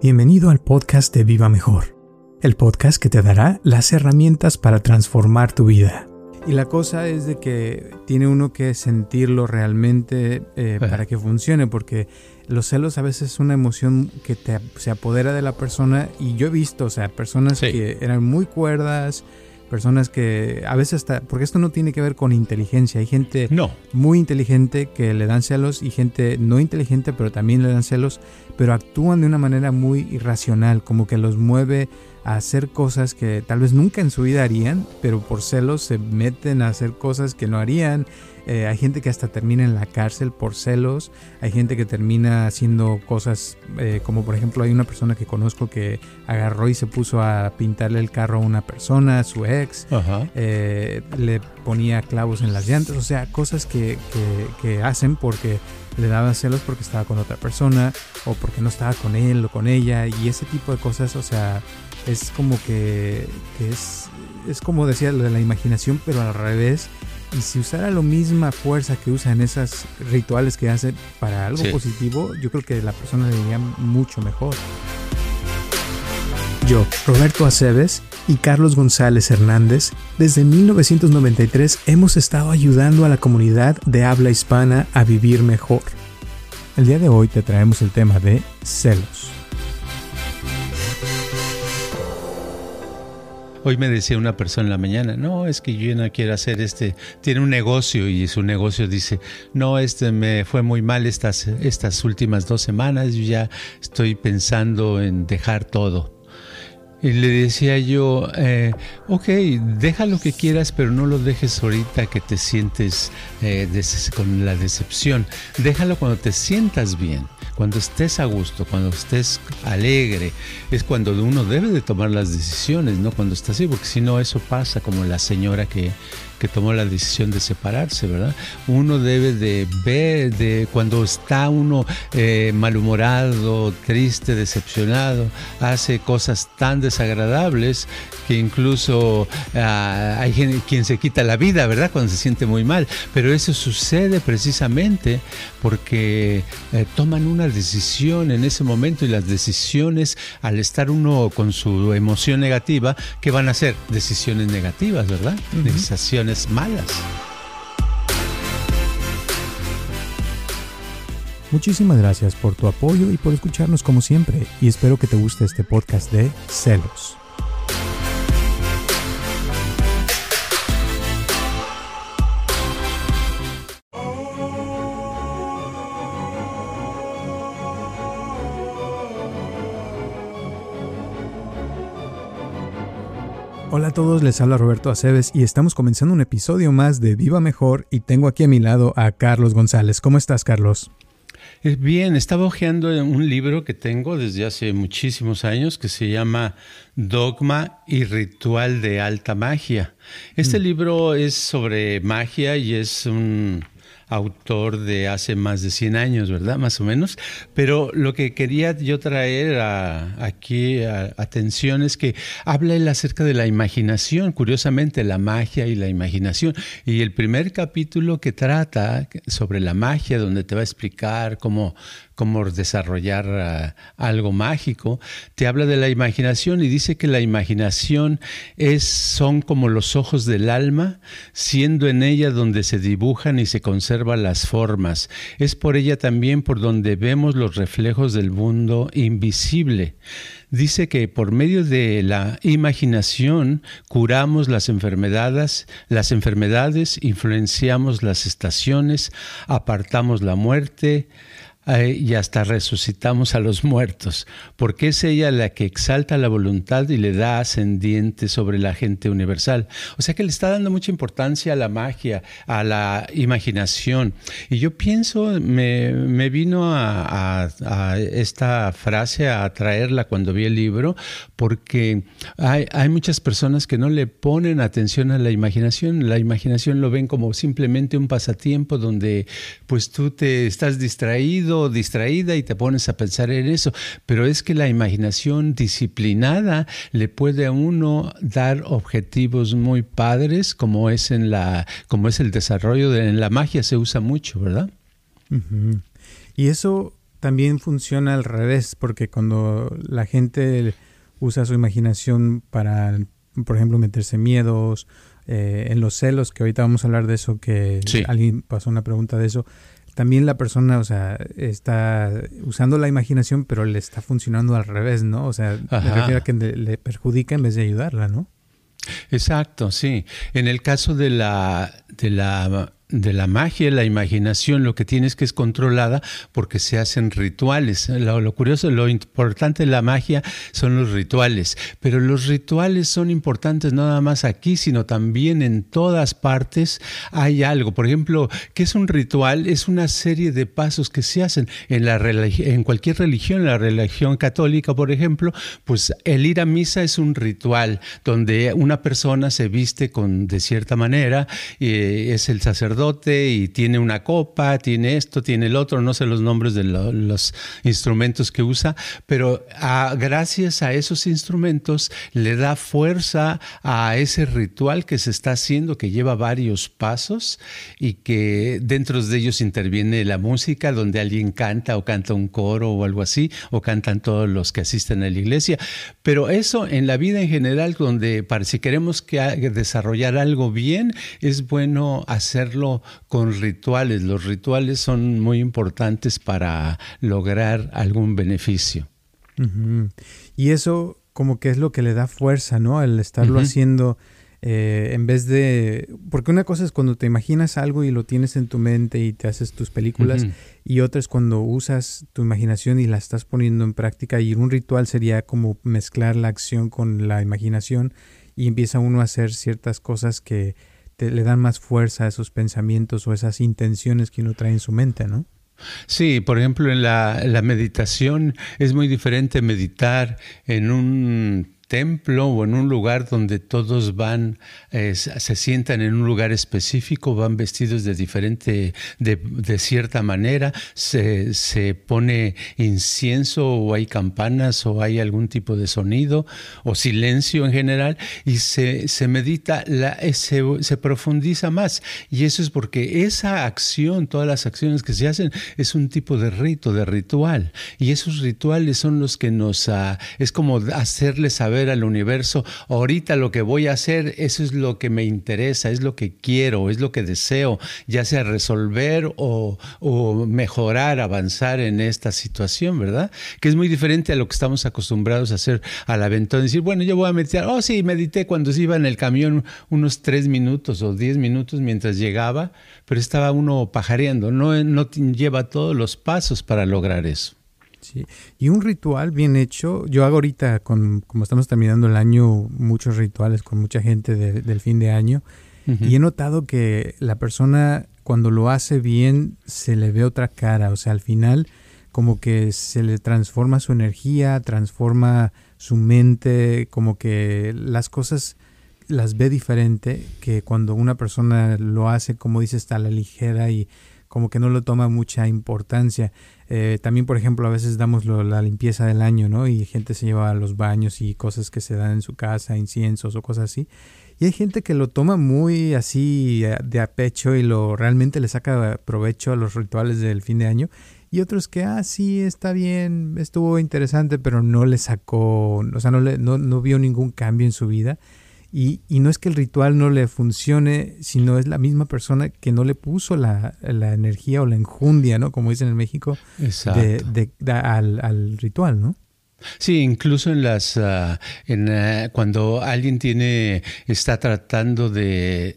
Bienvenido al podcast de Viva Mejor, el podcast que te dará las herramientas para transformar tu vida. Y la cosa es de que tiene uno que sentirlo realmente eh, para que funcione, porque los celos a veces es una emoción que te, se apodera de la persona y yo he visto, o sea, personas que eran muy cuerdas, personas que a veces hasta, porque esto no tiene que ver con inteligencia, hay gente no. muy inteligente que le dan celos y gente no inteligente pero también le dan celos, pero actúan de una manera muy irracional, como que los mueve a hacer cosas que tal vez nunca en su vida harían, pero por celos se meten a hacer cosas que no harían. Eh, hay gente que hasta termina en la cárcel por celos. Hay gente que termina haciendo cosas eh, como por ejemplo hay una persona que conozco que agarró y se puso a pintarle el carro a una persona, a su ex. Eh, le ponía clavos en las llantas. O sea, cosas que, que hacen porque le daban celos porque estaba con otra persona o porque no estaba con él o con ella. Y ese tipo de cosas, o sea es como que, es, es como decía lo de la imaginación, pero al revés. Y si usara la misma fuerza que usa en esos rituales que hace para algo positivo, yo creo que la persona le iría mucho mejor. Yo, Roberto Aceves y Carlos González Hernández, desde 1993 hemos estado ayudando a la comunidad de habla hispana a vivir mejor. El día de hoy te traemos el tema de celos. Hoy me decía una persona en la mañana, no, es que yo no quiero hacer este, tiene un negocio y su negocio dice, no, este me fue muy mal estas, estas últimas dos semanas, yo ya estoy pensando en dejar todo. Y le decía yo, eh, ok, deja lo que quieras, pero no lo dejes ahorita que te sientes eh, con la decepción. Déjalo cuando te sientas bien. Cuando estés a gusto, cuando estés alegre, es cuando uno debe de tomar las decisiones, no cuando está así, porque si no eso pasa como la señora que, que tomó la decisión de separarse, ¿verdad? Uno debe de ver, de cuando está uno eh, malhumorado, triste, decepcionado, hace cosas tan desagradables que incluso ah, hay quien se quita la vida, ¿verdad? Cuando se siente muy mal. Pero eso sucede precisamente porque eh, toman una decisión en ese momento y las decisiones, al estar uno con su emoción negativa, ¿qué van a ser? Decisiones negativas, ¿verdad? Decisiones malas. Muchísimas gracias por tu apoyo y por escucharnos como siempre y espero que te guste este podcast de celos. Hola a todos, les habla Roberto Aceves y estamos comenzando un episodio más de Viva Mejor y tengo aquí a mi lado a Carlos González. ¿Cómo estás, Carlos? Eh, bien, estaba hojeando un libro que tengo desde hace muchísimos años que se llama Dogma y Ritual de Alta Magia. Este mm. libro es sobre magia y es un autor de hace más de 100 años, ¿verdad? Más o menos. Pero lo que quería yo traer aquí a, atención es que habla él acerca de la imaginación, curiosamente la magia y la imaginación. Y el primer capítulo que trata sobre la magia, donde te va a explicar cómo cómo desarrollar ah, algo mágico, te habla de la imaginación y dice que la imaginación es, son como los ojos del alma, siendo en ella donde se dibujan y se conservan las formas. Es por ella también por donde vemos los reflejos del mundo invisible. Dice que por medio de la imaginación curamos las enfermedades, las enfermedades, influenciamos las estaciones, apartamos la muerte, y hasta resucitamos a los muertos, porque es ella la que exalta la voluntad y le da ascendiente sobre la gente universal. O sea que le está dando mucha importancia a la magia, a la imaginación. Y yo pienso, me, vino a, esta frase a traerla cuando vi el libro, porque hay, hay muchas personas que no le ponen atención a la imaginación. La imaginación lo ven como simplemente un pasatiempo donde pues tú te estás distraído, distraída y te pones a pensar en eso, pero es que la imaginación disciplinada le puede a uno dar objetivos muy padres, como es en la, como es el desarrollo de en la magia se usa mucho, ¿verdad? Y eso también funciona al revés, porque cuando la gente usa su imaginación para, por ejemplo, meterse miedos, eh, en los celos, que ahorita vamos a hablar de eso, que alguien pasó una pregunta de eso, también la persona, o sea, está usando la imaginación, pero le está funcionando al revés, ¿no? O sea, me refiero a que le perjudica en vez de ayudarla, ¿no? Exacto, sí. En el caso de la, de la de la magia, la imaginación, lo que tienes que es controlada porque se hacen rituales. Lo, curioso, lo importante de la magia son los rituales, pero los rituales son importantes no nada más aquí, sino también en todas partes hay algo. Por ejemplo, ¿qué es un ritual? Es una serie de pasos que se hacen en, la en cualquier religión, la religión católica, por ejemplo, pues el ir a misa es un ritual donde una persona se viste con, de cierta manera, eh, es el sacerdote, y tiene una copa, tiene esto, tiene el otro, no sé los nombres de los instrumentos que usa, pero ah, gracias a esos instrumentos le da fuerza a ese ritual que se está haciendo, que lleva varios pasos y que dentro de ellos interviene la música, donde alguien canta o canta un coro o algo así, o cantan todos los que asisten a la iglesia. Pero eso en la vida en general, donde para si queremos que desarrollar algo bien, es bueno hacerlo con rituales. Los rituales son muy importantes para lograr algún beneficio. Y eso como que es lo que le da fuerza, ¿no? El estarlo haciendo eh, en vez de... Porque una cosa es cuando te imaginas algo y lo tienes en tu mente y te haces tus películas y otra es cuando usas tu imaginación y la estás poniendo en práctica y un ritual sería como mezclar la acción con la imaginación y empieza uno a hacer ciertas cosas que le dan más fuerza a esos pensamientos o esas intenciones que uno trae en su mente, ¿no? Sí, por ejemplo, en la meditación es muy diferente meditar en un templo o en un lugar donde todos van, se sientan en un lugar específico, van vestidos de diferente, de, cierta manera, se, se, pone incienso o hay campanas o hay algún tipo de sonido o silencio en general y se, se medita, la, se, se profundiza más. Y eso es porque esa acción, todas las acciones que se hacen, es un tipo de rito, de ritual. Y esos rituales son los que nos, uh, es como hacerles saber al universo, ahorita lo que voy a hacer, eso es lo que me interesa, es lo que quiero, es lo que deseo, ya sea resolver o, mejorar, avanzar en esta situación, ¿verdad? Que es muy diferente a lo que estamos acostumbrados a hacer al aventón, decir, bueno, yo voy a meditar, oh sí, medité cuando iba en el camión unos tres minutos o diez minutos mientras llegaba, pero estaba uno pajareando, no, no lleva todos los pasos para lograr eso. Sí. Y un ritual bien hecho, yo hago ahorita, con, como estamos terminando el año, muchos rituales con mucha gente del fin de año, y he notado que la persona cuando lo hace bien se le ve otra cara, o sea, al final como que se le transforma su energía, transforma su mente, como que las cosas las ve diferente que cuando una persona lo hace, como dice, está a la ligera y como que no lo toma mucha importancia. Eh, también, por ejemplo, a veces damos la limpieza del año, ¿no? Y gente se lleva a los baños y cosas que se dan en su casa, inciensos o cosas así. Y hay gente que lo toma muy así eh, de a pecho y lo realmente le saca provecho a los rituales del fin de año. Y otros que, ah, sí, está bien, estuvo interesante, pero no le sacó, o sea, no, le, no, no vio ningún cambio en su vida. Y, y, no es que el ritual no le funcione, sino es la misma persona que no le puso la, la energía o la enjundia, ¿no? Como dicen en México, de, de, al, al ritual, ¿no? Sí, incluso en las ah, en, ah, cuando alguien tiene está tratando de,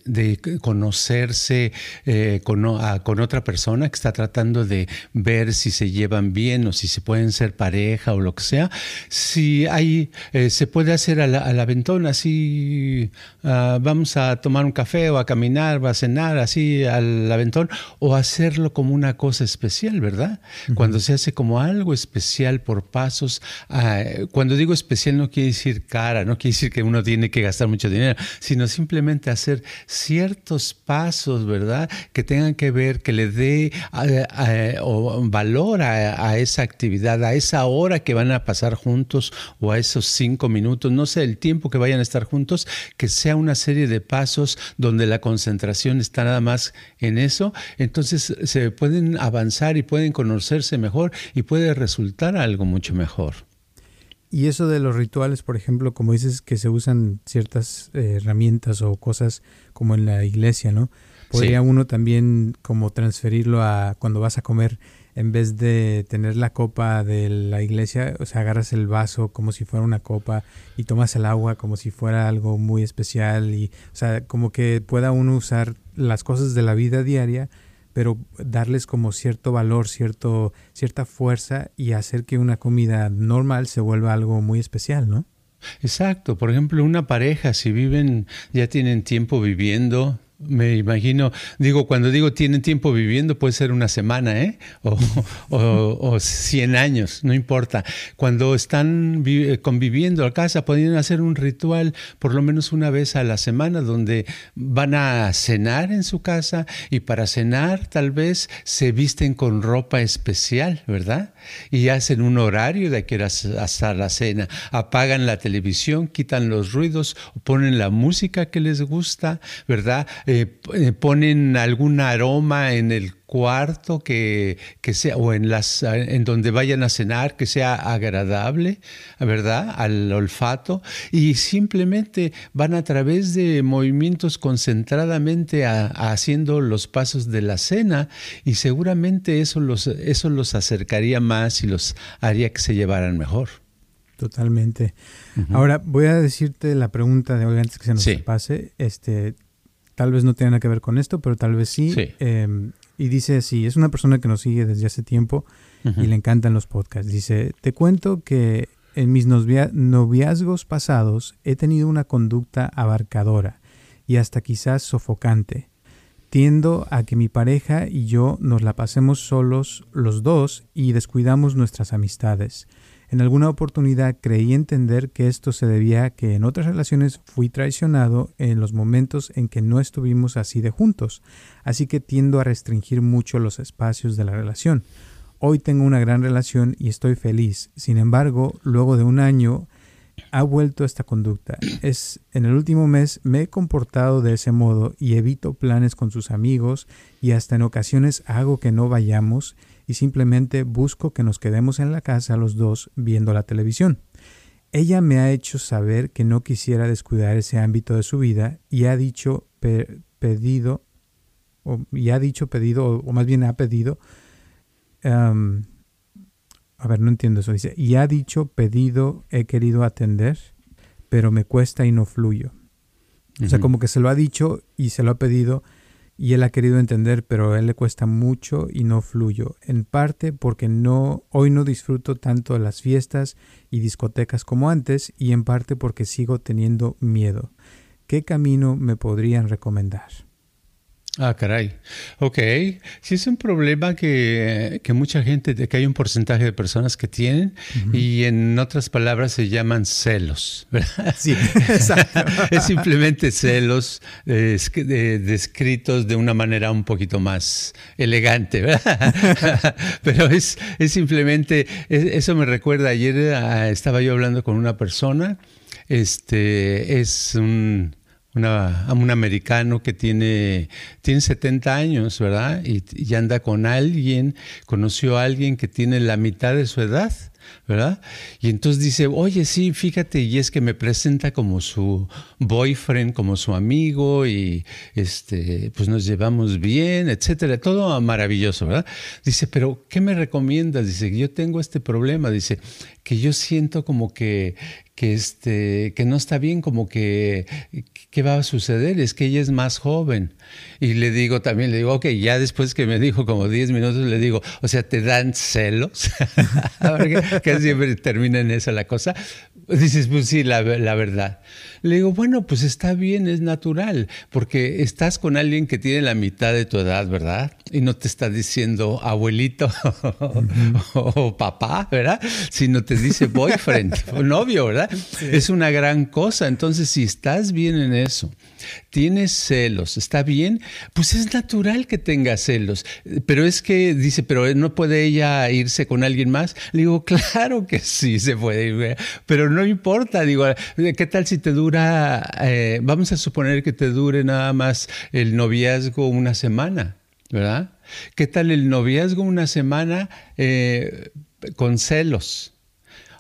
conocerse eh, con, con, otra persona que está tratando de ver si se llevan bien o si se pueden ser pareja o lo que sea, si hay eh, se puede hacer a la, a la aventón así ah, vamos a tomar un café o a caminar o a cenar así al aventón o hacerlo como una cosa especial, ¿verdad? Cuando se hace como algo especial por pasos ah, cuando digo especial no quiere decir cara, no quiere decir que uno tiene que gastar mucho dinero, sino simplemente hacer ciertos pasos, ¿verdad? Que tengan que ver, que le dé valor a, esa actividad, a esa hora que van a pasar juntos o a esos cinco minutos, no sé, el tiempo que vayan a estar juntos, que sea una serie de pasos donde la concentración está nada más en eso, entonces se pueden avanzar y pueden conocerse mejor y puede resultar algo mucho mejor. Y eso de los rituales, por ejemplo, como dices que se usan ciertas eh, herramientas o cosas como en la iglesia, ¿no? Podría uno también como transferirlo a cuando vas a comer, en vez de tener la copa de la iglesia, o sea, agarras el vaso como si fuera una copa y tomas el agua como si fuera algo muy especial y, o sea, como que pueda uno usar las cosas de la vida diaria pero darles como cierto valor, cierto, cierta fuerza y hacer que una comida normal se vuelva algo muy especial, ¿no? Exacto. Por ejemplo, una pareja, si viven, ya tienen tiempo viviendo, me imagino, digo, cuando digo tienen tiempo viviendo, puede ser una semana, ¿eh? O, o, 100 años, no importa. Cuando están conviviendo a casa, pueden hacer un ritual por lo menos una vez a la semana donde van a cenar en su casa y para cenar tal vez se visten con ropa especial, ¿verdad? Y hacen un horario de que hasta la cena. Apagan la televisión, quitan los ruidos, ponen la música que les gusta, ¿verdad? Eh, eh, ponen algún aroma en el cuarto que, que, sea o en las en donde vayan a cenar que sea agradable, ¿verdad? Al olfato y simplemente van a través de movimientos concentradamente haciendo los pasos de la cena y seguramente eso los eso los acercaría más y los haría que se llevaran mejor. Totalmente. Ahora voy a decirte la pregunta de hoy antes que se nos pase. Este, tal vez no tenga nada que ver con esto, pero tal vez sí. Em, y dice así, es una persona que nos sigue desde hace tiempo y le encantan los podcasts. Dice, te cuento que en mis noviazgos pasados he tenido una conducta abarcadora y hasta quizás sofocante. Tiendo a que mi pareja y yo nos la pasemos solos los dos y descuidamos nuestras amistades. En alguna oportunidad creí entender que esto se debía a que en otras relaciones fui traicionado en los momentos en que no estuvimos así de juntos, así que tiendo a restringir mucho los espacios de la relación. Hoy tengo una gran relación y estoy feliz. Sin embargo, luego de un año ha vuelto esta conducta. Es en el último mes me he comportado de ese modo y evito planes con sus amigos y hasta en ocasiones hago que no vayamos y simplemente busco que nos quedemos en la casa los dos viendo la televisión. Ella me ha hecho saber que no quisiera descuidar ese ámbito de su vida y ha dicho pedido, o, y ha dicho pedido, o, más bien ha pedido, a ver, no entiendo eso, dice, y ha dicho pedido, he querido atender, pero me cuesta y no fluyo. O sea, como que se lo ha dicho y se lo ha pedido, y él ha querido entender, pero a él le cuesta mucho y no fluyo, en parte porque no hoy no disfruto tanto las fiestas y discotecas como antes y en parte porque sigo teniendo miedo. ¿Qué camino me podrían recomendar? Ah, caray. Ok. Sí es un problema que, que, mucha gente, que hay un porcentaje de personas que tienen y en otras palabras se llaman celos, ¿verdad? Sí, exacto. es simplemente celos descritos de una manera un poquito más elegante, ¿verdad? Pero es, es simplemente, eso me recuerda, ayer ah, estaba yo hablando con una persona, este, es un una, un americano que tiene, tiene 70 años, ¿verdad? Y, y, anda con alguien, conoció a alguien que tiene la mitad de su edad. ¿verdad? Y entonces dice, oye, sí, fíjate, y es que me presenta como su boyfriend, como su amigo, y este, pues nos llevamos bien, etcétera, todo maravilloso, ¿verdad? Dice, pero ¿qué me recomiendas? Dice, yo tengo este problema, dice, que yo siento como que, que, este, que no está bien, como que, ¿qué va a suceder? Es que ella es más joven. Y le digo también, le digo, ok, ya después que me dijo como 10 minutos, le digo, o sea, ¿te dan celos? que siempre termina en esa la cosa. Dices, pues sí, la, la, verdad. Le digo, bueno, pues está bien, es natural, porque estás con alguien que tiene la mitad de tu edad, ¿verdad? Y no te está diciendo abuelito o papá, ¿verdad? Sino te dice boyfriend o novio, ¿verdad? Es una gran cosa. Entonces, si estás bien en eso, tienes celos, ¿está bien? Pues es natural que tenga celos. Pero es que dice, pero no puede ella irse con alguien más. Le digo, claro que sí se puede ir, pero no importa. Digo, ¿qué tal si te dura, eh, vamos a suponer que te dure nada más el noviazgo una semana, ¿verdad? ¿Qué tal el noviazgo una semana eh, con celos?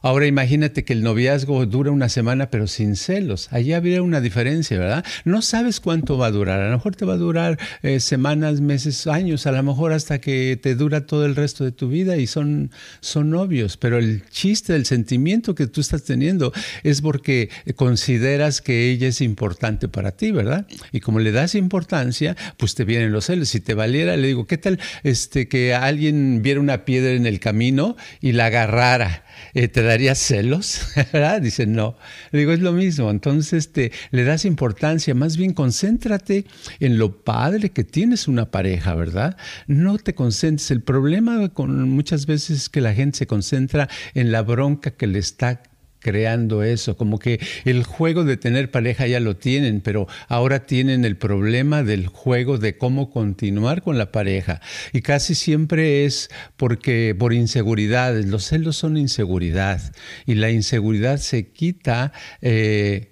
Ahora imagínate que el noviazgo dura una semana pero sin celos. Allí habría una diferencia, ¿verdad? No sabes cuánto va a durar. A lo mejor te va a durar eh, semanas, meses, años, a lo mejor hasta que te dura todo el resto de tu vida y son, son novios. Pero el chiste, el sentimiento que tú estás teniendo es porque consideras que ella es importante para ti, ¿verdad? Y como le das importancia, pues te vienen los celos. Si te valiera, le digo, ¿qué tal este, que alguien viera una piedra en el camino y la agarrara? Eh, ¿te daría celos? ¿verdad? Dice, no. Le digo, es lo mismo. Entonces te, le das importancia, más bien concéntrate en lo padre que tienes una pareja, ¿verdad? No te concentres. El problema con muchas veces es que la gente se concentra en la bronca que le está creando eso, como que el juego de tener pareja ya lo tienen, pero ahora tienen el problema del juego de cómo continuar con la pareja. Y casi siempre es porque por inseguridades, los celos son inseguridad y la inseguridad se quita eh,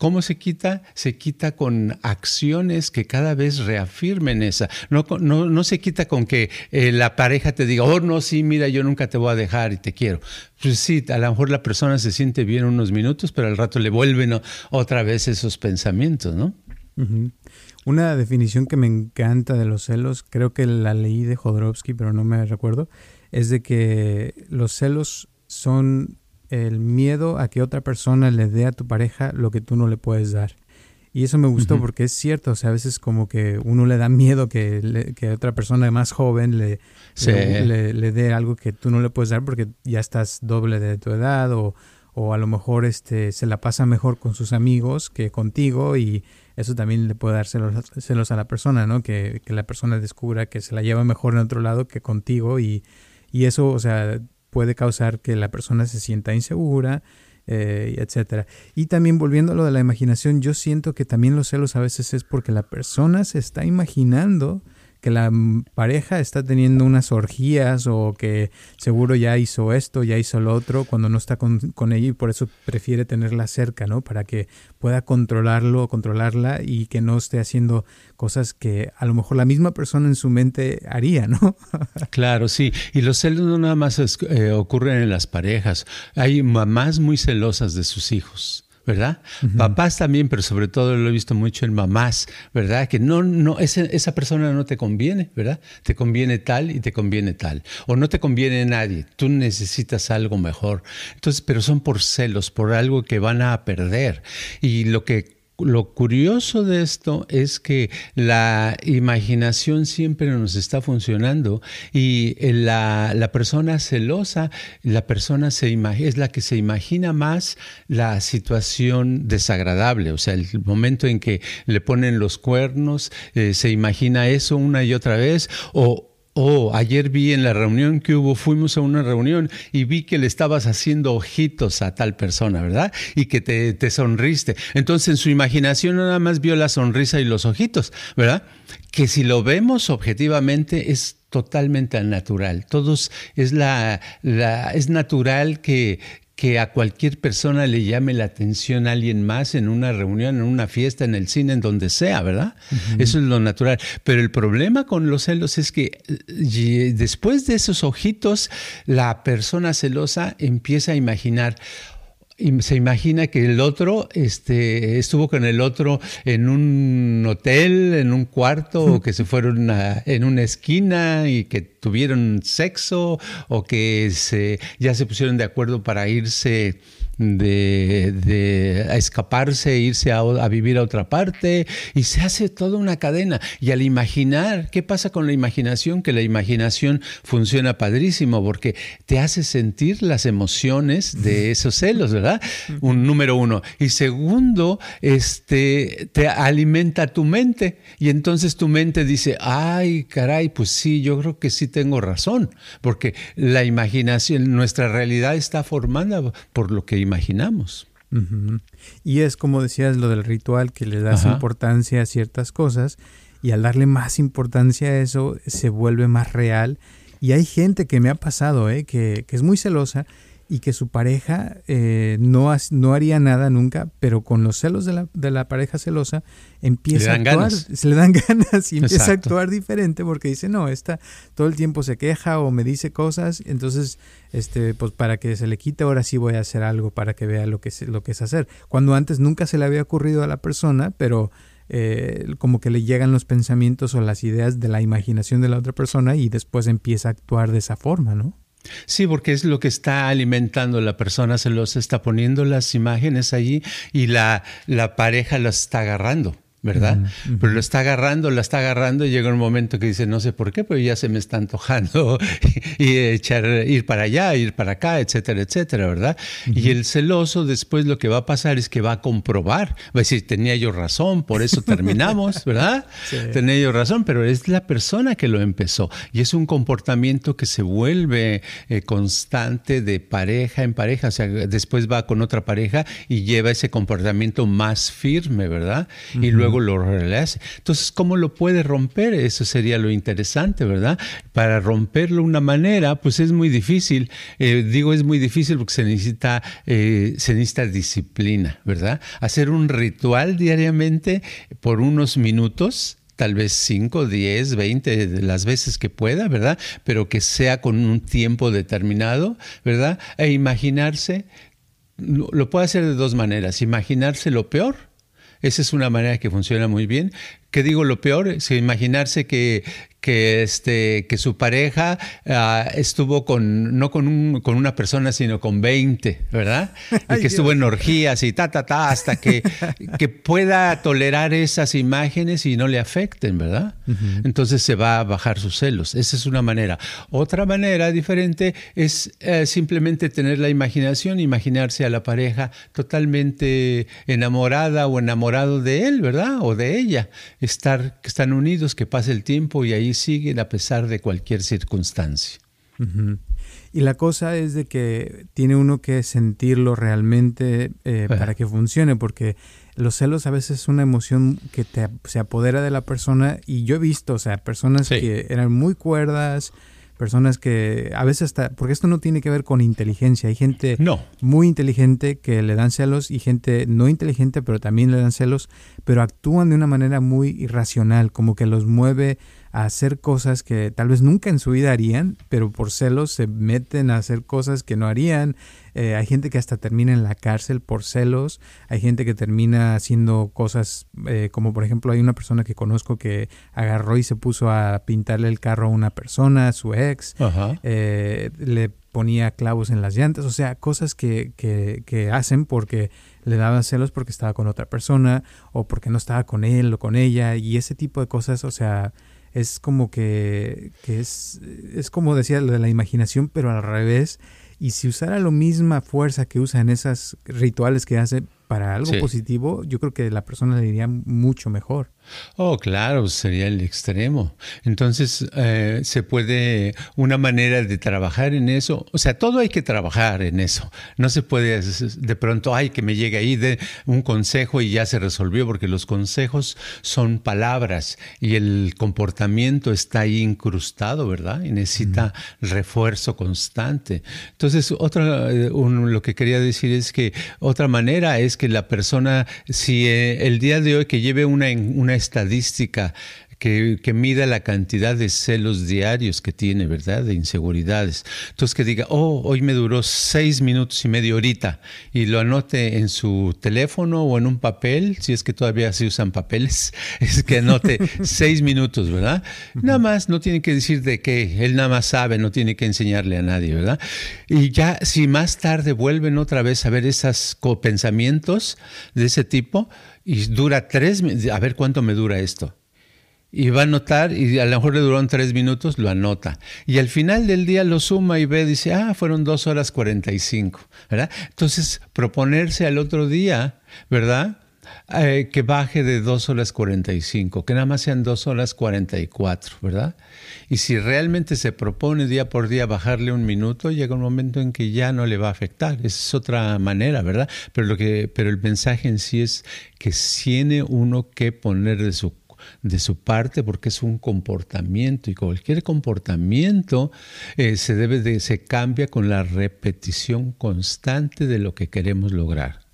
¿Cómo se quita? Se quita con acciones que cada vez reafirmen esa. No, no, se quita con que eh, la pareja te diga, oh, no, sí, mira, yo nunca te voy a dejar y te quiero. Pues sí, a lo mejor la persona se siente bien unos minutos, pero al rato le vuelven otra vez esos pensamientos, ¿no? Una definición que me encanta de los celos, creo que la leí de Jodorowsky, pero no me recuerdo, es de que los celos son el miedo a que otra persona le dé a tu pareja lo que tú no le puedes dar. Y eso me gustó porque es cierto, o sea, a veces como que uno le da miedo que, que otra persona más joven le, le, dé algo que tú no le puedes dar porque ya estás doble de tu edad o, o a lo mejor este, se la pasa mejor con sus amigos que contigo y eso también le puede dar celos, celos a la persona, ¿no? Que, que, la persona descubra que se la lleva mejor en otro lado que contigo y, y eso, o sea, puede causar que la persona se sienta insegura, eh, etcétera. Y también volviendo a lo de la imaginación, yo siento que también los celos a veces es porque la persona se está imaginando que la pareja está teniendo unas orgías o que seguro ya hizo esto, ya hizo lo otro cuando no está con, ella y por eso prefiere tenerla cerca, ¿no? Para que pueda controlarlo o controlarla y que no esté haciendo cosas que a lo mejor la misma persona en su mente haría, ¿no? claro, sí. Y los celos no nada más eh, ocurren en las parejas. Hay mamás muy celosas de sus hijos. ¿Verdad? Papás también, pero sobre todo lo he visto mucho en mamás, ¿verdad? Que no, no, esa persona no te conviene, ¿verdad? Te conviene tal y te conviene tal. O no te conviene nadie, tú necesitas algo mejor. Entonces, pero son por celos, por algo que van a perder. Y lo que lo curioso de esto es que la imaginación siempre nos está funcionando y la, la persona celosa, la persona se es la que se imagina más la situación desagradable, o sea, el momento en que le ponen los cuernos, eh, se imagina eso una y otra vez Oh, ayer vi en la reunión que hubo, fuimos a una reunión y vi que le estabas haciendo ojitos a tal persona, ¿verdad? Y que te, te sonriste. Entonces en su imaginación nada más vio la sonrisa y los ojitos, ¿verdad? Que si lo vemos objetivamente es totalmente natural. Todos es la, la es natural que, que a cualquier persona le llame la atención a alguien más en una reunión, en una fiesta, en el cine, en donde sea, ¿verdad? Eso es lo natural. Pero el problema con los celos es que eh, después de esos ojitos, la persona celosa empieza a imaginar, se imagina que el otro este, estuvo con el otro en un hotel, en un cuarto, o que se fueron en una esquina y que tuvieron sexo, o que se, ya se pusieron de acuerdo para irse de, escaparse, irse a, vivir a otra parte y se hace toda una cadena. Y al imaginar, ¿qué pasa con la imaginación? Que la imaginación funciona padrísimo porque te hace sentir las emociones de esos celos, ¿verdad? Un número uno. Y segundo, este, te alimenta tu mente y entonces tu mente dice, ay, caray, pues sí, yo creo que sí tengo razón, porque la imaginación, nuestra realidad está formada por lo que imaginamos. Y es como decías lo del ritual, que le das importancia a ciertas cosas y al darle más importancia a eso se vuelve más real. Y hay gente que me ha pasado, ¿eh? que, que es muy celosa y que su pareja eh, no, no haría nada nunca, pero con los celos de la, de la pareja celosa empieza a actuar, se le dan ganas y empieza a actuar diferente porque dice, no, esta todo el tiempo se queja o me dice cosas, entonces, este, pues para que se le quite, ahora sí voy a hacer algo para que vea lo que, es, lo que es hacer. Cuando antes nunca se le había ocurrido a la persona, pero... Eh, como que le llegan los pensamientos o las ideas de la imaginación de la otra persona y después empieza a actuar de esa forma, ¿no? Sí, porque es lo que está alimentando la persona, se los está poniendo las imágenes allí y la, la pareja las está agarrando. ¿Verdad? Pero lo está agarrando, la está agarrando y llega un momento que dice, no sé por qué, pero ya se me está antojando y, echar, ir para allá, ir para acá, etcétera, etcétera, ¿verdad? Y el celoso después lo que va a pasar es que va a comprobar, va a decir, tenía yo razón, por eso terminamos, ¿verdad? Tenía yo razón, pero es la persona que lo empezó y es un comportamiento que se vuelve eh, constante de pareja en pareja, o sea, después va con otra pareja y lleva ese comportamiento más firme, ¿verdad? Y luego lo rehace. Entonces, ¿cómo lo puede romper? Eso sería lo interesante, ¿verdad? Para romperlo de una manera, pues es muy difícil. Eh, digo, es muy difícil porque se necesita, eh, se necesita disciplina, ¿verdad? Hacer un ritual diariamente por unos minutos tal vez 5, 10, 20 de las veces que pueda, ¿verdad? Pero que sea con un tiempo determinado, ¿verdad? E imaginarse, lo puede hacer de dos maneras, imaginarse lo peor esa es una manera que funciona muy bien. ¿Qué digo lo peor? Es imaginarse que que, este, que su pareja ah, estuvo con, no con, un, con una persona, sino con 20, ¿verdad? Y que estuvo en orgías y ta, ta, ta, hasta que, que pueda tolerar esas imágenes y no le afecten, ¿verdad? Entonces se va a bajar sus celos. Esa es una manera. Otra manera diferente es eh, simplemente tener la imaginación, imaginarse a la pareja totalmente enamorada o enamorado de él, ¿verdad? O de ella. Estar, que están unidos, que pase el tiempo y ahí siguen a pesar de cualquier circunstancia. Y la cosa es de que tiene uno que sentirlo realmente eh, para que funcione, porque los celos a veces es una emoción que te, se apodera de la persona y yo he visto, o sea, personas que eran muy cuerdas, personas que a veces hasta, porque esto no tiene que ver con inteligencia, hay gente muy inteligente que le dan celos y gente no inteligente pero también le dan celos, pero actúan de una manera muy irracional, como que los mueve a hacer cosas que tal vez nunca en su vida harían, pero por celos se meten a hacer cosas que no harían. Eh, hay gente que hasta termina en la cárcel por celos, hay gente que termina haciendo cosas eh, como por ejemplo hay una persona que conozco que agarró y se puso a pintarle el carro a una persona, a su ex, eh, le ponía clavos en las llantas, o sea, cosas que, que, que hacen porque le daban celos porque estaba con otra persona o porque no estaba con él o con ella y ese tipo de cosas, o sea, es como que, que es, es como decía lo de la imaginación, pero al revés. Y si usara la misma fuerza que usa en esos rituales que hace para algo positivo, yo creo que la persona le iría mucho mejor. Oh, claro, sería el extremo. Entonces, eh, se puede, una manera de trabajar en eso, o sea, todo hay que trabajar en eso. No se puede de pronto, ay, que me llegue ahí de un consejo y ya se resolvió, porque los consejos son palabras y el comportamiento está ahí incrustado, ¿verdad? Y necesita refuerzo constante. Entonces, otra, eh, lo que quería decir es que otra manera es que la persona, si eh, el día de hoy que lleve una, una estadística que, que, mida la cantidad de celos diarios que tiene, ¿verdad? De inseguridades. Entonces que diga, oh, hoy me duró seis minutos y medio ahorita y lo anote en su teléfono o en un papel, si es que todavía se usan papeles, es que anote seis minutos, ¿verdad? Nada más, no tiene que decir de qué, él nada más sabe, no tiene que enseñarle a nadie, ¿verdad? Y ya si más tarde vuelven otra vez a ver esos pensamientos de ese tipo y dura tres, a ver cuánto me dura esto y va a anotar, y a lo mejor le duraron tres minutos, lo anota. Y al final del día lo suma y ve, dice, ah, fueron dos horas cuarenta y cinco, ¿verdad? Entonces, proponerse al otro día, ¿verdad? Eh, que baje de dos horas cuarenta y cinco, que nada más sean dos horas cuarenta y cuatro, ¿verdad? Y si realmente se propone día por día bajarle un minuto, llega un momento en que ya no le va a afectar. Esa es otra manera, ¿verdad? Pero, lo que, pero el mensaje en sí es que tiene uno que poner de su de su parte porque es un comportamiento y cualquier comportamiento eh, se debe de, se cambia con la repetición constante de lo que queremos lograr.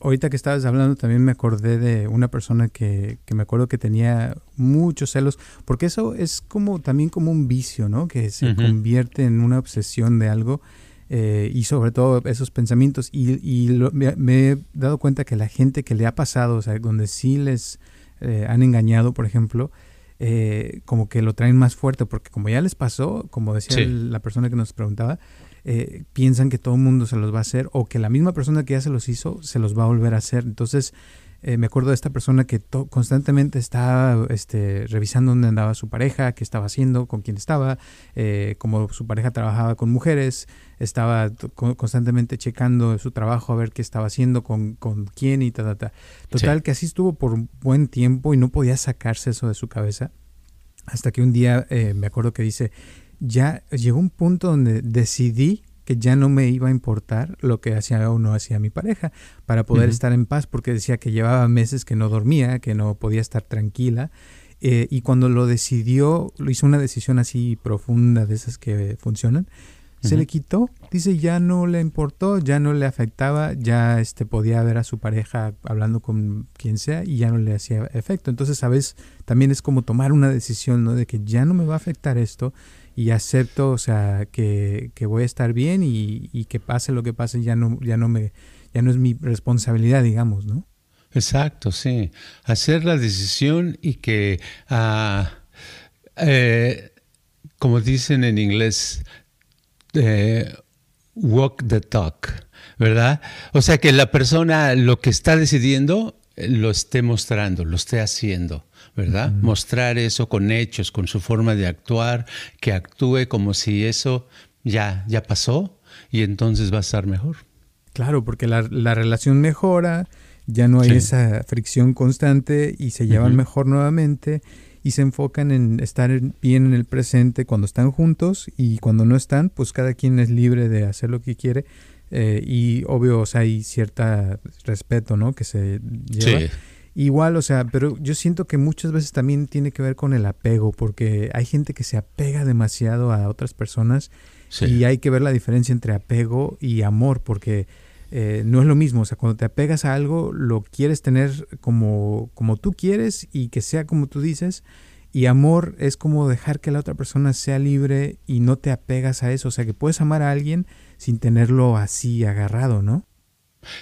Ahorita que estabas hablando también me acordé de una persona que, que, me acuerdo que tenía muchos celos, porque eso es como también como un vicio, ¿no? Que se convierte en una obsesión de algo eh, y sobre todo esos pensamientos. Y, y me, me, he dado cuenta que la gente que le ha pasado, o sea, donde sí les eh, han engañado, por ejemplo, eh, como que lo traen más fuerte, porque como ya les pasó, como decía la persona que nos preguntaba, eh, piensan que todo el mundo se los va a hacer o que la misma persona que ya se los hizo se los va a volver a hacer. Entonces, eh, me acuerdo de esta persona que constantemente estaba este, revisando dónde andaba su pareja, qué estaba haciendo, con quién estaba, eh, como su pareja trabajaba con mujeres, estaba constantemente checando su trabajo a ver qué estaba haciendo, con, con quién y ta, ta, Total, que así estuvo por un buen tiempo y no podía sacarse eso de su cabeza. Hasta que un día eh, me acuerdo que dice, ya llegó un punto donde decidí que ya no me iba a importar lo que hacía o no hacía mi pareja para poder estar en paz porque decía que llevaba meses que no dormía, que no podía estar tranquila eh, y cuando lo decidió, lo hizo una decisión así profunda de esas que funcionan, se le quitó, dice ya no le importó, ya no le afectaba, ya este podía ver a su pareja hablando con quien sea y ya no le hacía efecto. Entonces, sabes, también es como tomar una decisión, ¿no? De que ya no me va a afectar esto, y acepto, o sea, que, voy a estar bien y, que pase lo que pase ya no, ya no me, ya no es mi responsabilidad, digamos, ¿no? Exacto, sí. Hacer la decisión y que, ah, eh, como dicen en inglés, eh, walk the talk, ¿verdad? O sea, que la persona lo que está decidiendo lo esté mostrando, lo esté haciendo. ¿Verdad? Mostrar eso con hechos, con su forma de actuar, que actúe como si eso ya, ya pasó y entonces va a estar mejor. Claro, porque la, relación mejora, ya no hay esa fricción constante y se llevan mejor nuevamente y se enfocan en estar bien en el presente cuando están juntos y cuando no están, pues cada quien es libre de hacer lo que quiere eh, y obvio, o sea, hay cierta respeto, ¿no? Que se lleva. Igual, o sea, pero yo siento que muchas veces también tiene que ver con el apego, porque hay gente que se apega demasiado a otras personas y hay que ver la diferencia entre apego y amor, porque eh, no es lo mismo, o sea, cuando te apegas a algo, lo quieres tener como, como tú quieres y que sea como tú dices, y amor es como dejar que la otra persona sea libre y no te apegas a eso, o sea, que puedes amar a alguien sin tenerlo así agarrado, ¿no?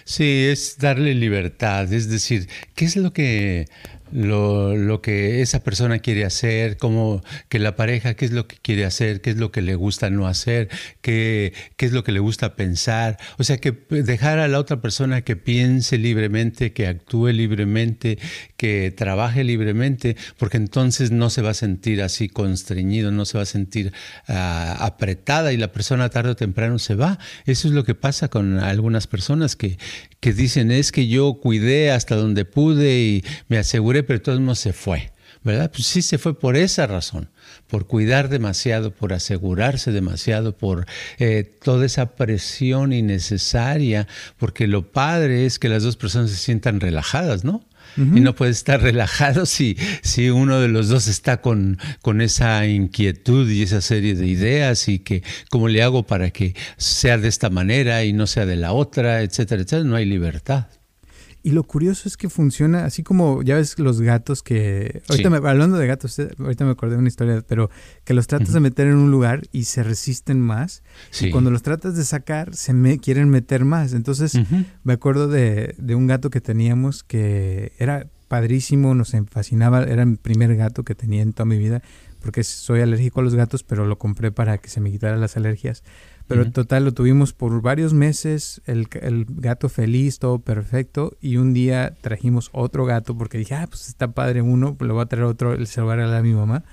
Sí, es darle libertad, es decir, ¿qué es lo que lo, lo, que esa persona quiere hacer, como que la pareja, qué es lo que quiere hacer, qué es lo que le gusta no hacer, qué, qué es lo que le gusta pensar. O sea, que dejar a la otra persona que piense libremente, que actúe libremente, que trabaje libremente, porque entonces no se va a sentir así constreñido, no se va a sentir ah, apretada y la persona tarde o temprano se va. Eso es lo que pasa con algunas personas que, que dicen es que yo cuidé hasta donde pude y me aseguré, pero todo el mundo se fue. ¿Verdad? Pues sí se fue por esa razón, por cuidar demasiado, por asegurarse demasiado, por eh, toda esa presión innecesaria, porque lo padre es que las dos personas se sientan relajadas, ¿no? Y no puede estar relajado si, si uno de los dos está con, con esa inquietud y esa serie de ideas y que cómo le hago para que sea de esta manera y no sea de la otra, etcétera, etcétera. No hay libertad. Y lo curioso es que funciona así como, ya ves, los gatos que... Ahorita me, hablando de gatos, eh, ahorita me acordé de una historia, pero que los tratas de meter en un lugar y se resisten más. Y cuando los tratas de sacar, se me quieren meter más. Entonces, me acuerdo de, de un gato que teníamos que era padrísimo, nos fascinaba, era el primer gato que tenía en toda mi vida, porque soy alérgico a los gatos, pero lo compré para que se me quitaran las alergias. Pero en total lo tuvimos por varios meses, el, gato feliz, todo perfecto, y un día trajimos otro gato porque dije, ah, pues está padre uno, pues lo voy a traer otro, el voy a mi mamá.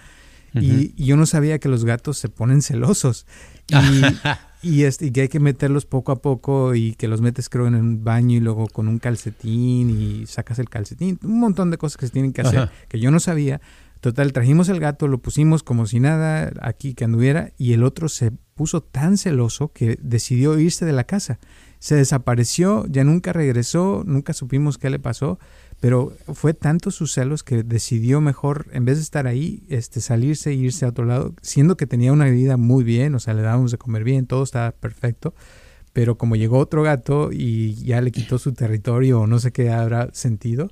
y, yo no sabía que los gatos se ponen celosos. Y, este, y, que hay que meterlos poco a poco y que los metes creo en un baño y luego con un calcetín y sacas el calcetín, un montón de cosas que se tienen que hacer que yo no sabía. Total, trajimos el gato, lo pusimos como si nada aquí que anduviera y el otro se puso tan celoso que decidió irse de la casa. Se desapareció, ya nunca regresó, nunca supimos qué le pasó, pero fue tanto sus celos que decidió mejor, en vez de estar ahí, este, salirse e irse a otro lado, siendo que tenía una vida muy bien, o sea, le dábamos de comer bien, todo estaba perfecto, pero como llegó otro gato y ya le quitó su territorio no sé qué habrá sentido,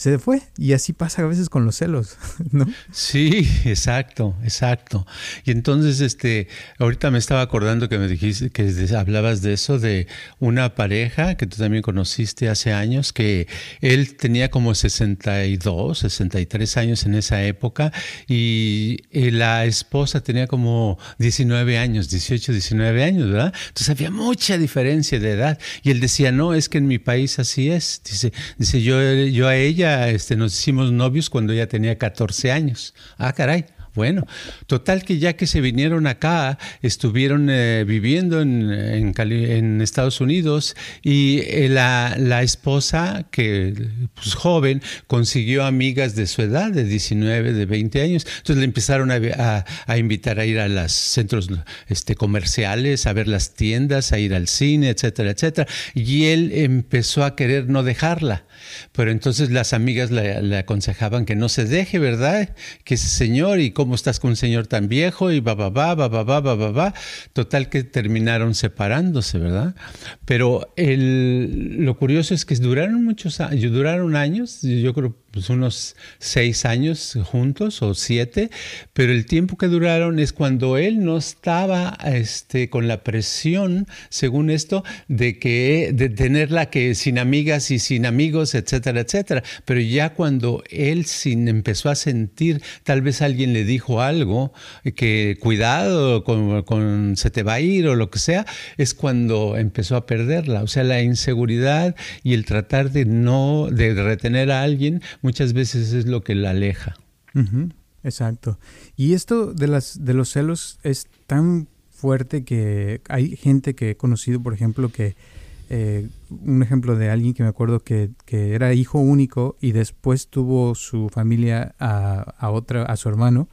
se fue. Y así pasa a veces con los celos, ¿no? Sí, exacto, exacto. Y entonces, este, ahorita me estaba acordando que me dijiste que hablabas de eso, de una pareja que tú también conociste hace años, que él tenía como 62, 63 años en esa época y la esposa tenía como 19 años, 18, 19 años, ¿verdad? Entonces había mucha diferencia de edad. Y él decía, no, es que en mi país así es. Dice, dice yo, yo a ella este, nos hicimos novios cuando ella tenía 14 años. Ah, caray. Bueno, total que ya que se vinieron acá, estuvieron eh, viviendo en, Estados Unidos y eh, la, la, esposa, que pues joven, consiguió amigas de su edad, de 19, de 20 años. Entonces le empezaron a, a, invitar a ir a los centros este, comerciales, a ver las tiendas, a ir al cine, etcétera, etcétera. Y él empezó a querer no dejarla. Pero entonces las amigas le, aconsejaban que no se deje, ¿verdad? Que ese señor, y cómo estás con un señor tan viejo, y va, va, va, va, va, va, va, va, Total que terminaron separándose, ¿verdad? Pero el, lo curioso es que duraron muchos años, duraron años, yo creo pues unos seis años juntos o siete, pero el tiempo que duraron es cuando él no estaba este, con la presión, según esto, de que de tenerla que sin amigas y sin amigos, etcétera, etcétera. Pero ya cuando él sin empezó a sentir, tal vez alguien le dijo algo, que cuidado, con, se te va a ir o lo que sea, es cuando empezó a perderla. O sea, la inseguridad y el tratar de no, de retener a alguien muchas veces es lo que la aleja. Exacto. Y esto de, las, de los celos es tan fuerte que hay gente que he conocido, por ejemplo, que eh, un ejemplo de alguien que me acuerdo que, era hijo único y después tuvo su familia a, otra, a su hermano,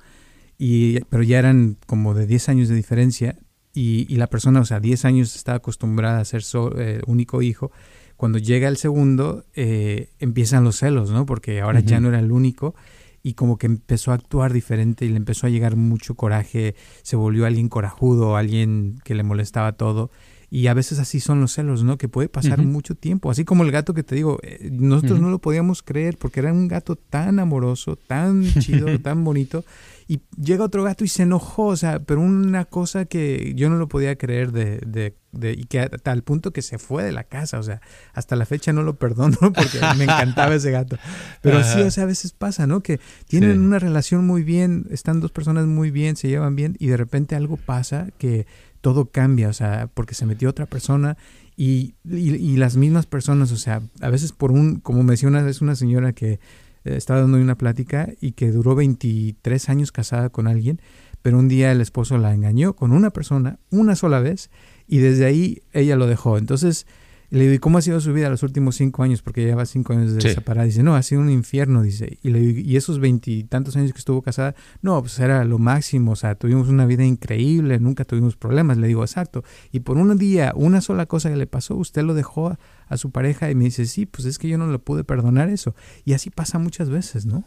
y, pero ya eran como de 10 años de diferencia y, la persona, o sea, 10 años está acostumbrada a ser eh, único hijo cuando llega el segundo, eh, empiezan los celos, ¿no? Porque ahora ya no era el único y como que empezó a actuar diferente y le empezó a llegar mucho coraje, se volvió alguien corajudo, alguien que le molestaba todo. Y a veces así son los celos, ¿no? Que puede pasar mucho tiempo. Así como el gato que te digo, eh, nosotros no lo podíamos creer porque era un gato tan amoroso, tan chido, tan bonito y llega otro gato y se enojó, o sea, pero una cosa que yo no lo podía creer de, de, de y que a tal punto que se fue de la casa, o sea, hasta la fecha no lo perdono porque me encantaba ese gato. Pero sí, o sea, a veces pasa, ¿no? Que tienen una relación muy bien, están dos personas muy bien, se llevan bien y de repente algo pasa que todo cambia, o sea, porque se metió otra persona y, y, y las mismas personas, o sea, a veces por un, como me decía una vez una señora que estaba dando una plática y que duró 23 años casada con alguien, pero un día el esposo la engañó con una persona una sola vez y desde ahí ella lo dejó. Entonces le digo, ¿y cómo ha sido su vida los últimos cinco años? Porque lleva cinco años de separada. Dice, no, ha sido un infierno, dice. Y, le digo, ¿y esos veintitantos años que estuvo casada? No, pues era lo máximo, o sea, tuvimos una vida increíble, nunca tuvimos problemas. Le digo, exacto. Y por un día, una sola cosa que le pasó, usted lo dejó a, su pareja y me dice, sí, pues es que yo no le pude perdonar eso. Y así pasa muchas veces, ¿no?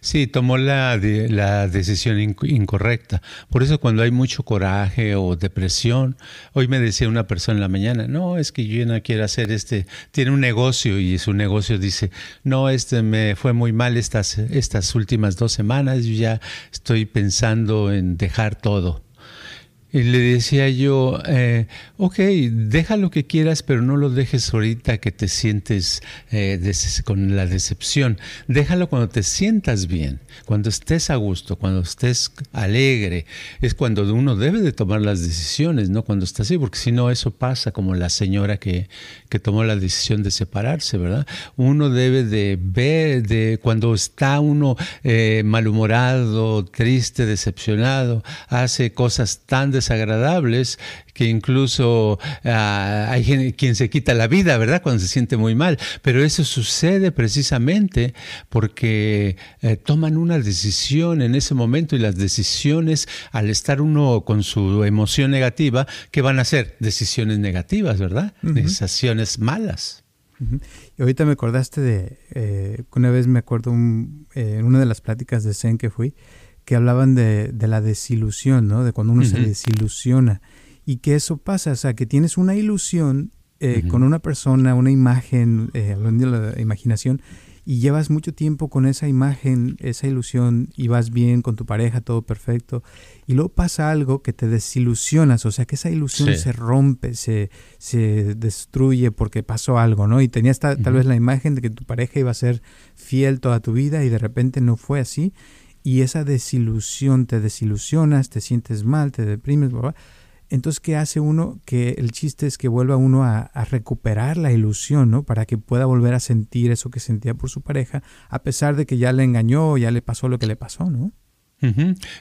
Sí, tomó la, la decisión incorrecta. Por eso cuando hay mucho coraje o depresión, hoy me decía una persona en la mañana, no, es que yo no quiero hacer este, tiene un negocio y su negocio dice, no, este me fue muy mal estas, estas últimas dos semanas, yo ya estoy pensando en dejar todo. Y le decía yo, eh, ok, deja lo que quieras, pero no lo dejes ahorita que te sientes eh, con la decepción. Déjalo cuando te sientas bien, cuando estés a gusto, cuando estés alegre. Es cuando uno debe de tomar las decisiones, no cuando está así, porque si no eso pasa como la señora que, que tomó la decisión de separarse, ¿verdad? Uno debe de ver, de cuando está uno eh, malhumorado, triste, decepcionado, hace cosas tan desagradables que incluso ah, hay quien se quita la vida, ¿verdad? Cuando se siente muy mal. Pero eso sucede precisamente porque eh, toman una decisión en ese momento y las decisiones, al estar uno con su emoción negativa, ¿qué van a ser? Decisiones negativas, ¿verdad? Decisiones malas. Y ahorita me acordaste de, eh, una vez me acuerdo eh, en una de las pláticas de Zen que fui, que hablaban de, la desilusión, ¿no? De cuando uno se desilusiona. Y que eso pasa, o sea, que tienes una ilusión eh, con una persona, una imagen, eh, hablando de la imaginación, y llevas mucho tiempo con esa imagen, esa ilusión, y vas bien con tu pareja, todo perfecto, y luego pasa algo que te desilusionas, o sea, que esa ilusión se rompe, se, se destruye porque pasó algo, ¿no? Y tenías tal vez la imagen de que tu pareja iba a ser fiel toda tu vida y de repente no fue así, y esa desilusión, te desilusionas, te sientes mal, te deprimes, bla, entonces, ¿qué hace uno? Que el chiste es que vuelva uno a, a, recuperar la ilusión, ¿no? Para que pueda volver a sentir eso que sentía por su pareja, a pesar de que ya le engañó, ya le pasó lo que le pasó, ¿no?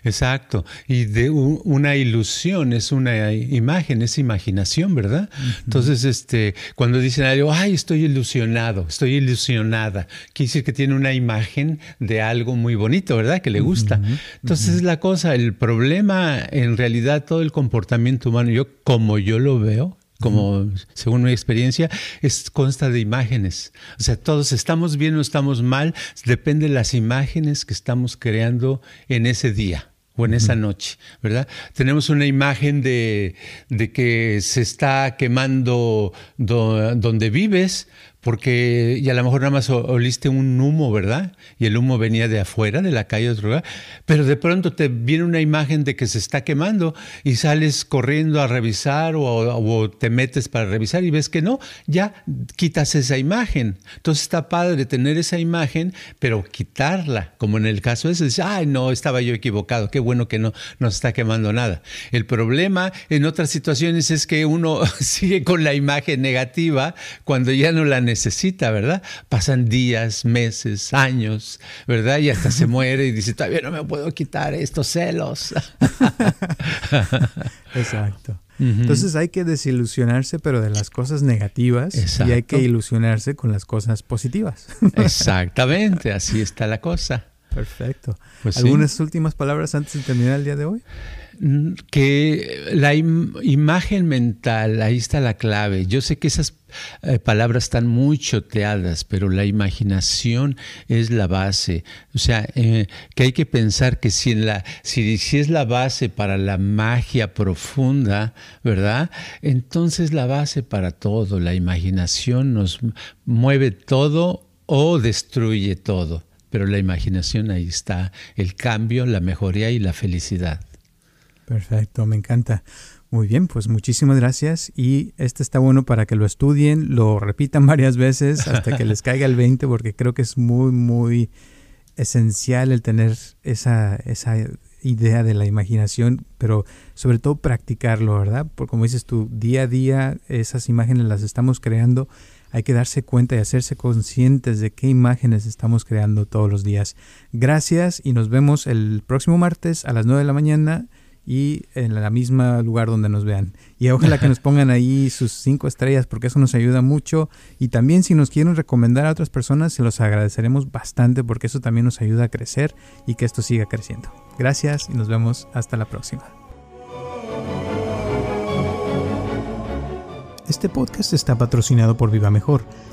Exacto. Y de una ilusión es una imagen, es imaginación, ¿verdad? Entonces, este, cuando dicen algo, ay, estoy ilusionado, estoy ilusionada, quiere decir que tiene una imagen de algo muy bonito, ¿verdad? Que le gusta. Entonces, es la cosa, el problema, en realidad, todo el comportamiento humano, yo como yo lo veo, como según mi experiencia, es, consta de imágenes. O sea, todos estamos bien o estamos mal, depende de las imágenes que estamos creando en ese día o en esa noche, ¿verdad? Tenemos una imagen de, de que se está quemando donde vives, porque y a lo mejor nada más oliste un humo, ¿verdad? Y el humo venía de afuera, de la calle de otro lugar, pero de pronto te viene una imagen de que se está quemando y sales corriendo a revisar o, te metes para revisar y ves que no, ya quitas esa imagen. Entonces está padre tener esa imagen, pero quitarla, como en el caso ese, dice, ay, no, estaba yo equivocado, qué bueno que no, no se está quemando nada. El problema en otras situaciones es que uno sigue con la imagen negativa cuando ya no la necesita necesita, ¿verdad? Pasan días, meses, años, ¿verdad? Y hasta se muere y dice, todavía no me puedo quitar estos celos. Exacto. Entonces hay que desilusionarse, pero de las cosas negativas, y hay que ilusionarse con las cosas positivas. Exactamente, así está la cosa. Perfecto. Pues ¿Algunas últimas palabras antes de terminar el día de hoy? Que la imagen mental, ahí está la clave. Yo sé que esas eh, palabras están muy choteadas, pero la imaginación es la base. O sea, eh, que hay que pensar que si, la, si, si es la base para la magia profunda, ¿verdad? Entonces la base para todo, la imaginación nos mueve todo o destruye todo. Pero la imaginación ahí está, el cambio, la mejoría y la felicidad. Perfecto, me encanta. Muy bien, pues muchísimas gracias y este está bueno para que lo estudien, lo repitan varias veces hasta que les caiga el 20 porque creo que es muy, muy esencial el tener esa, esa idea de la imaginación, pero sobre todo practicarlo, ¿verdad? Porque como dices tú, día a día esas imágenes las estamos creando, hay que darse cuenta y hacerse conscientes de qué imágenes estamos creando todos los días. Gracias y nos vemos el próximo martes a las 9 de la mañana y en la misma lugar donde nos vean. Y ojalá que nos pongan ahí sus cinco estrellas porque eso nos ayuda mucho. Y también si nos quieren recomendar a otras personas, se los agradeceremos bastante porque eso también nos ayuda a crecer y que esto siga creciendo. Gracias y nos vemos hasta la próxima. Este podcast está patrocinado por Viva Mejor.